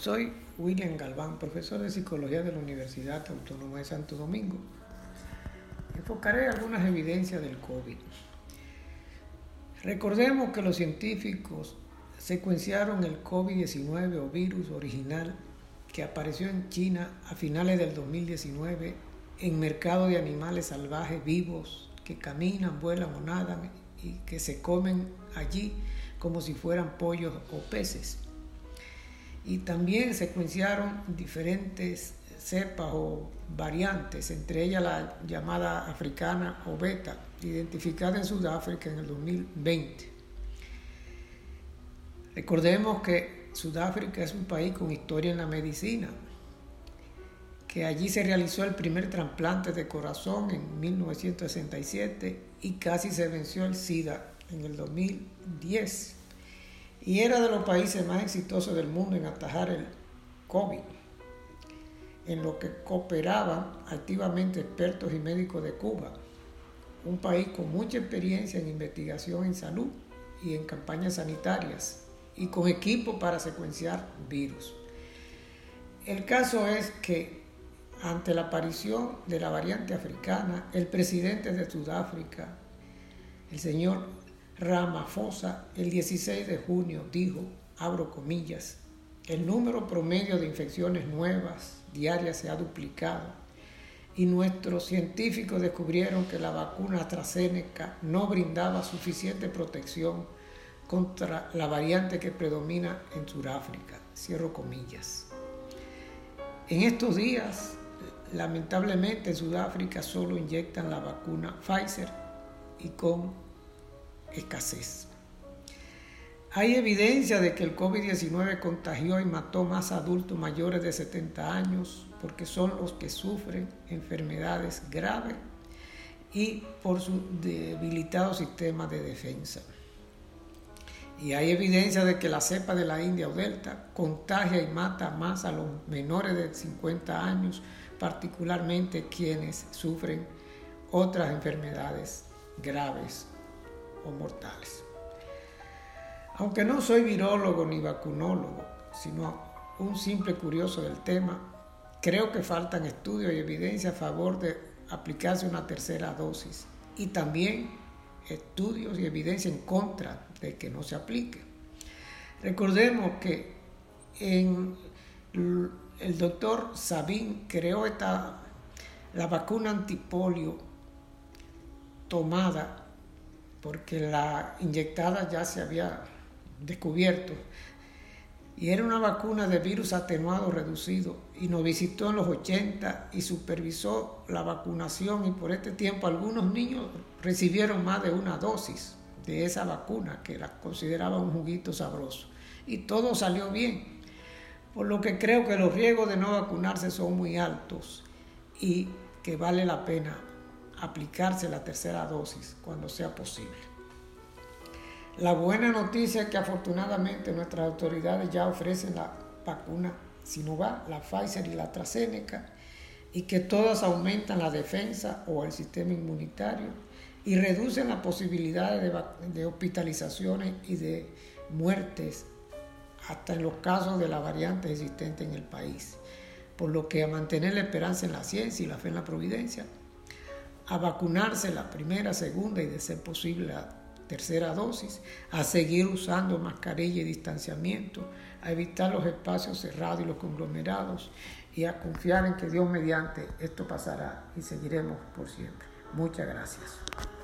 Soy William Galván, profesor de Psicología de la Universidad Autónoma de Santo Domingo. Enfocaré algunas evidencias del COVID. Recordemos que los científicos secuenciaron el COVID-19 o virus original que apareció en China a finales del 2019 en mercado de animales salvajes vivos que caminan, vuelan o nadan y que se comen allí como si fueran pollos o peces y también secuenciaron diferentes cepas o variantes, entre ellas la llamada africana o beta, identificada en Sudáfrica en el 2020. Recordemos que Sudáfrica es un país con historia en la medicina, que allí se realizó el primer trasplante de corazón en 1967 y casi se venció el SIDA en el 2010 y era de los países más exitosos del mundo en atajar el COVID, en lo que cooperaban activamente expertos y médicos de Cuba, un país con mucha experiencia en investigación en salud y en campañas sanitarias y con equipo para secuenciar virus. El caso es que ante la aparición de la variante africana, el presidente de Sudáfrica, el señor Ramaphosa el 16 de junio dijo, abro comillas, el número promedio de infecciones nuevas diarias se ha duplicado y nuestros científicos descubrieron que la vacuna AstraZeneca no brindaba suficiente protección contra la variante que predomina en Sudáfrica. Cierro comillas. En estos días, lamentablemente en Sudáfrica solo inyectan la vacuna Pfizer y con escasez. Hay evidencia de que el COVID-19 contagió y mató más adultos mayores de 70 años porque son los que sufren enfermedades graves y por su debilitado sistema de defensa. Y hay evidencia de que la cepa de la India o Delta contagia y mata más a los menores de 50 años, particularmente quienes sufren otras enfermedades graves o mortales. Aunque no soy virólogo ni vacunólogo, sino un simple curioso del tema, creo que faltan estudios y evidencia a favor de aplicarse una tercera dosis y también estudios y evidencia en contra de que no se aplique. Recordemos que el doctor Sabin creó esta, la vacuna antipolio tomada porque la inyectada ya se había descubierto. Y era una vacuna de virus atenuado reducido y nos visitó en los 80 y supervisó la vacunación y por este tiempo algunos niños recibieron más de una dosis de esa vacuna que la consideraba un juguito sabroso. Y todo salió bien, por lo que creo que los riesgos de no vacunarse son muy altos y que vale la pena aplicarse la tercera dosis cuando sea posible. La buena noticia es que afortunadamente nuestras autoridades ya ofrecen la vacuna Sinovac, la Pfizer y la AstraZeneca y que todas aumentan la defensa o el sistema inmunitario y reducen las posibilidades de, de hospitalizaciones y de muertes hasta en los casos de la variante existente en el país. Por lo que a mantener la esperanza en la ciencia y la fe en la providencia, a vacunarse la primera, segunda y de ser posible la tercera dosis, a seguir usando mascarilla y distanciamiento, a evitar los espacios cerrados y los conglomerados y a confiar en que Dios mediante esto pasará y seguiremos por siempre. Muchas gracias.